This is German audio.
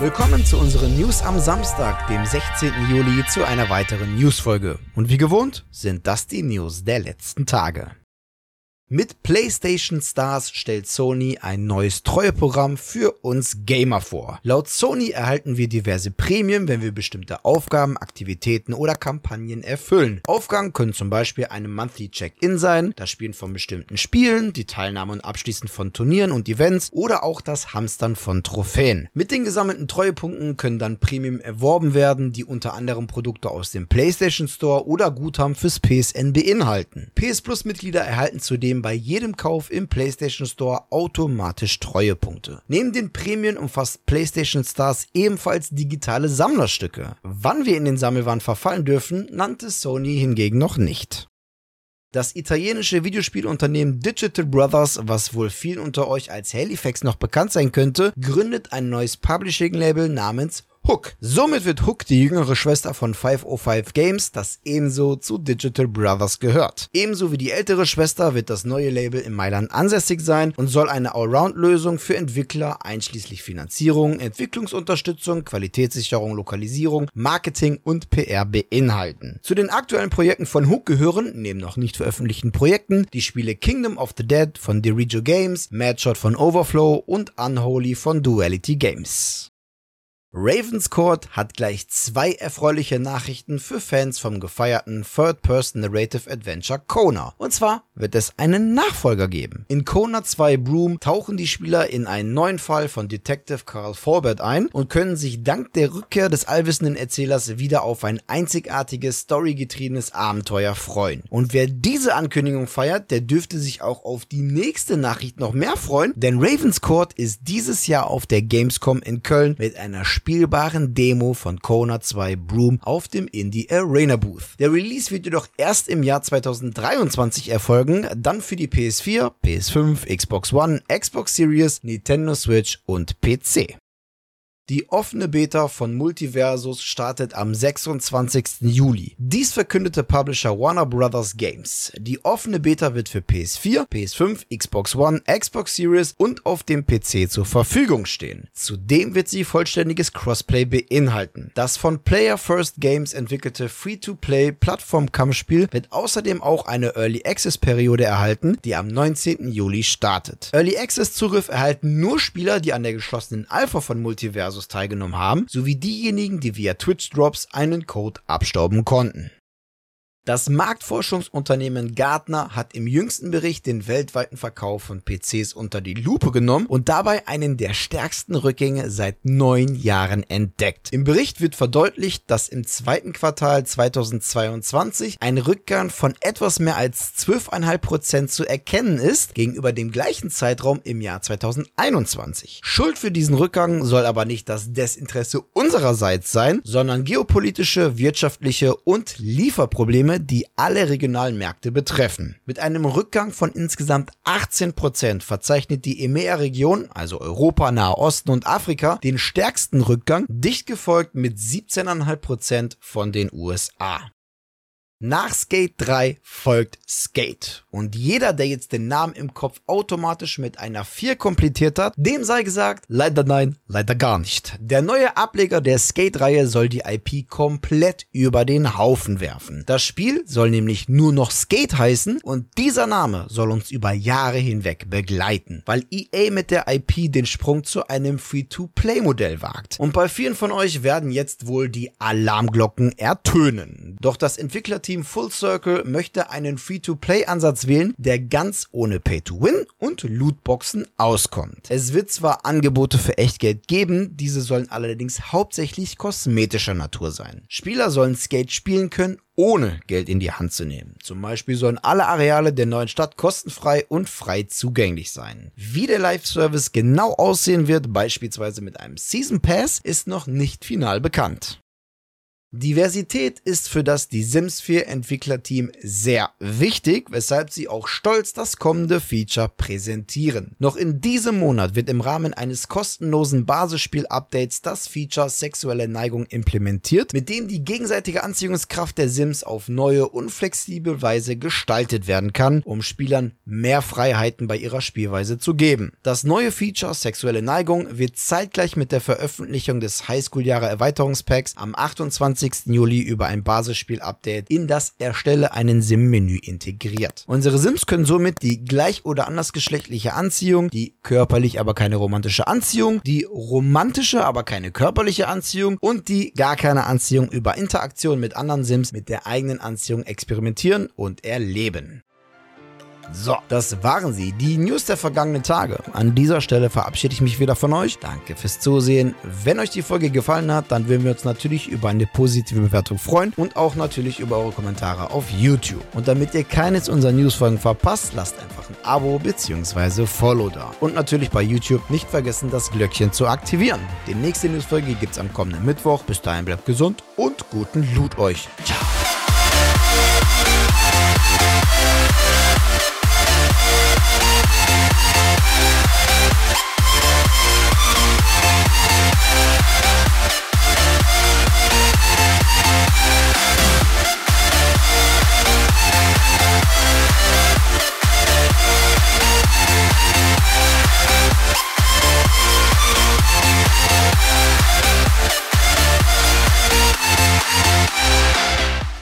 Willkommen zu unseren News am Samstag, dem 16. Juli, zu einer weiteren Newsfolge. Und wie gewohnt sind das die News der letzten Tage. Mit PlayStation Stars stellt Sony ein neues Treueprogramm für uns Gamer vor. Laut Sony erhalten wir diverse Prämien, wenn wir bestimmte Aufgaben, Aktivitäten oder Kampagnen erfüllen. Aufgaben können zum Beispiel eine Monthly Check-In sein, das Spielen von bestimmten Spielen, die Teilnahme und Abschließen von Turnieren und Events oder auch das Hamstern von Trophäen. Mit den gesammelten Treuepunkten können dann Prämien erworben werden, die unter anderem Produkte aus dem PlayStation Store oder Guthaben fürs PSN beinhalten. PS Plus Mitglieder erhalten zudem bei jedem Kauf im PlayStation Store automatisch Treuepunkte. Neben den Prämien umfasst PlayStation Stars ebenfalls digitale Sammlerstücke. Wann wir in den Sammelwahn verfallen dürfen, nannte Sony hingegen noch nicht. Das italienische Videospielunternehmen Digital Brothers, was wohl vielen unter euch als Halifax noch bekannt sein könnte, gründet ein neues Publishing-Label namens Hook. Somit wird Hook die jüngere Schwester von 505 Games, das ebenso zu Digital Brothers gehört. Ebenso wie die ältere Schwester wird das neue Label in Mailand ansässig sein und soll eine Allround-Lösung für Entwickler einschließlich Finanzierung, Entwicklungsunterstützung, Qualitätssicherung, Lokalisierung, Marketing und PR beinhalten. Zu den aktuellen Projekten von Hook gehören, neben noch nicht veröffentlichten Projekten, die Spiele Kingdom of the Dead von Dirijo Games, Madshot von Overflow und Unholy von Duality Games. Ravenscourt hat gleich zwei erfreuliche Nachrichten für Fans vom gefeierten Third-Person Narrative Adventure Kona. Und zwar wird es einen Nachfolger geben. In Kona 2 Broom tauchen die Spieler in einen neuen Fall von Detective Carl Forbert ein und können sich dank der Rückkehr des allwissenden Erzählers wieder auf ein einzigartiges, storygetriebenes Abenteuer freuen. Und wer diese Ankündigung feiert, der dürfte sich auch auf die nächste Nachricht noch mehr freuen, denn Ravenscourt ist dieses Jahr auf der Gamescom in Köln mit einer spielbaren Demo von Kona 2 Broom auf dem Indie Arena Booth. Der Release wird jedoch erst im Jahr 2023 erfolgen, dann für die PS4, PS5, Xbox One, Xbox Series, Nintendo Switch und PC. Die offene Beta von Multiversus startet am 26. Juli. Dies verkündete Publisher Warner Brothers Games. Die offene Beta wird für PS4, PS5, Xbox One, Xbox Series und auf dem PC zur Verfügung stehen. Zudem wird sie vollständiges Crossplay beinhalten. Das von Player First Games entwickelte Free-to-Play Plattform-Kampfspiel wird außerdem auch eine Early Access Periode erhalten, die am 19. Juli startet. Early Access Zugriff erhalten nur Spieler, die an der geschlossenen Alpha von Multiversus Versus teilgenommen haben, sowie diejenigen, die via Twitch Drops einen Code abstauben konnten. Das Marktforschungsunternehmen Gartner hat im jüngsten Bericht den weltweiten Verkauf von PCs unter die Lupe genommen und dabei einen der stärksten Rückgänge seit neun Jahren entdeckt. Im Bericht wird verdeutlicht, dass im zweiten Quartal 2022 ein Rückgang von etwas mehr als 12,5% zu erkennen ist gegenüber dem gleichen Zeitraum im Jahr 2021. Schuld für diesen Rückgang soll aber nicht das Desinteresse unsererseits sein, sondern geopolitische, wirtschaftliche und Lieferprobleme Probleme, die alle regionalen Märkte betreffen. Mit einem Rückgang von insgesamt 18 Prozent verzeichnet die EMEA-Region, also Europa, Nahe Osten und Afrika, den stärksten Rückgang, dicht gefolgt mit 17,5 Prozent von den USA. Nach Skate 3 folgt Skate. Und jeder, der jetzt den Namen im Kopf automatisch mit einer 4 komplettiert hat, dem sei gesagt, leider nein, leider gar nicht. Der neue Ableger der Skate-Reihe soll die IP komplett über den Haufen werfen. Das Spiel soll nämlich nur noch Skate heißen und dieser Name soll uns über Jahre hinweg begleiten, weil EA mit der IP den Sprung zu einem Free-to-Play-Modell wagt. Und bei vielen von euch werden jetzt wohl die Alarmglocken ertönen. Doch das Entwicklerteam Team Full Circle möchte einen Free-to-Play-Ansatz wählen, der ganz ohne Pay-to-Win und Lootboxen auskommt. Es wird zwar Angebote für Echtgeld geben, diese sollen allerdings hauptsächlich kosmetischer Natur sein. Spieler sollen Skate spielen können, ohne Geld in die Hand zu nehmen. Zum Beispiel sollen alle Areale der neuen Stadt kostenfrei und frei zugänglich sein. Wie der Live-Service genau aussehen wird, beispielsweise mit einem Season Pass, ist noch nicht final bekannt. Diversität ist für das Die Sims 4 Entwicklerteam sehr wichtig, weshalb sie auch stolz das kommende Feature präsentieren. Noch in diesem Monat wird im Rahmen eines kostenlosen Basisspiel-Updates das Feature sexuelle Neigung implementiert, mit dem die gegenseitige Anziehungskraft der Sims auf neue und flexible Weise gestaltet werden kann, um Spielern mehr Freiheiten bei ihrer Spielweise zu geben. Das neue Feature sexuelle Neigung wird zeitgleich mit der Veröffentlichung des Highschool-Jahre Erweiterungspacks am 28 20. Juli über ein Basisspiel-Update in das Erstelle einen Sim-Menü integriert. Unsere Sims können somit die gleich- oder andersgeschlechtliche Anziehung, die körperlich aber keine romantische Anziehung, die romantische aber keine körperliche Anziehung und die gar keine Anziehung über Interaktion mit anderen Sims mit der eigenen Anziehung experimentieren und erleben. So, das waren sie, die News der vergangenen Tage. An dieser Stelle verabschiede ich mich wieder von euch. Danke fürs Zusehen. Wenn euch die Folge gefallen hat, dann würden wir uns natürlich über eine positive Bewertung freuen und auch natürlich über eure Kommentare auf YouTube. Und damit ihr keines unserer Newsfolgen verpasst, lasst einfach ein Abo bzw. Follow da. Und natürlich bei YouTube nicht vergessen, das Glöckchen zu aktivieren. Die nächste Newsfolge gibt es am kommenden Mittwoch. Bis dahin bleibt gesund und guten Loot euch. Ciao.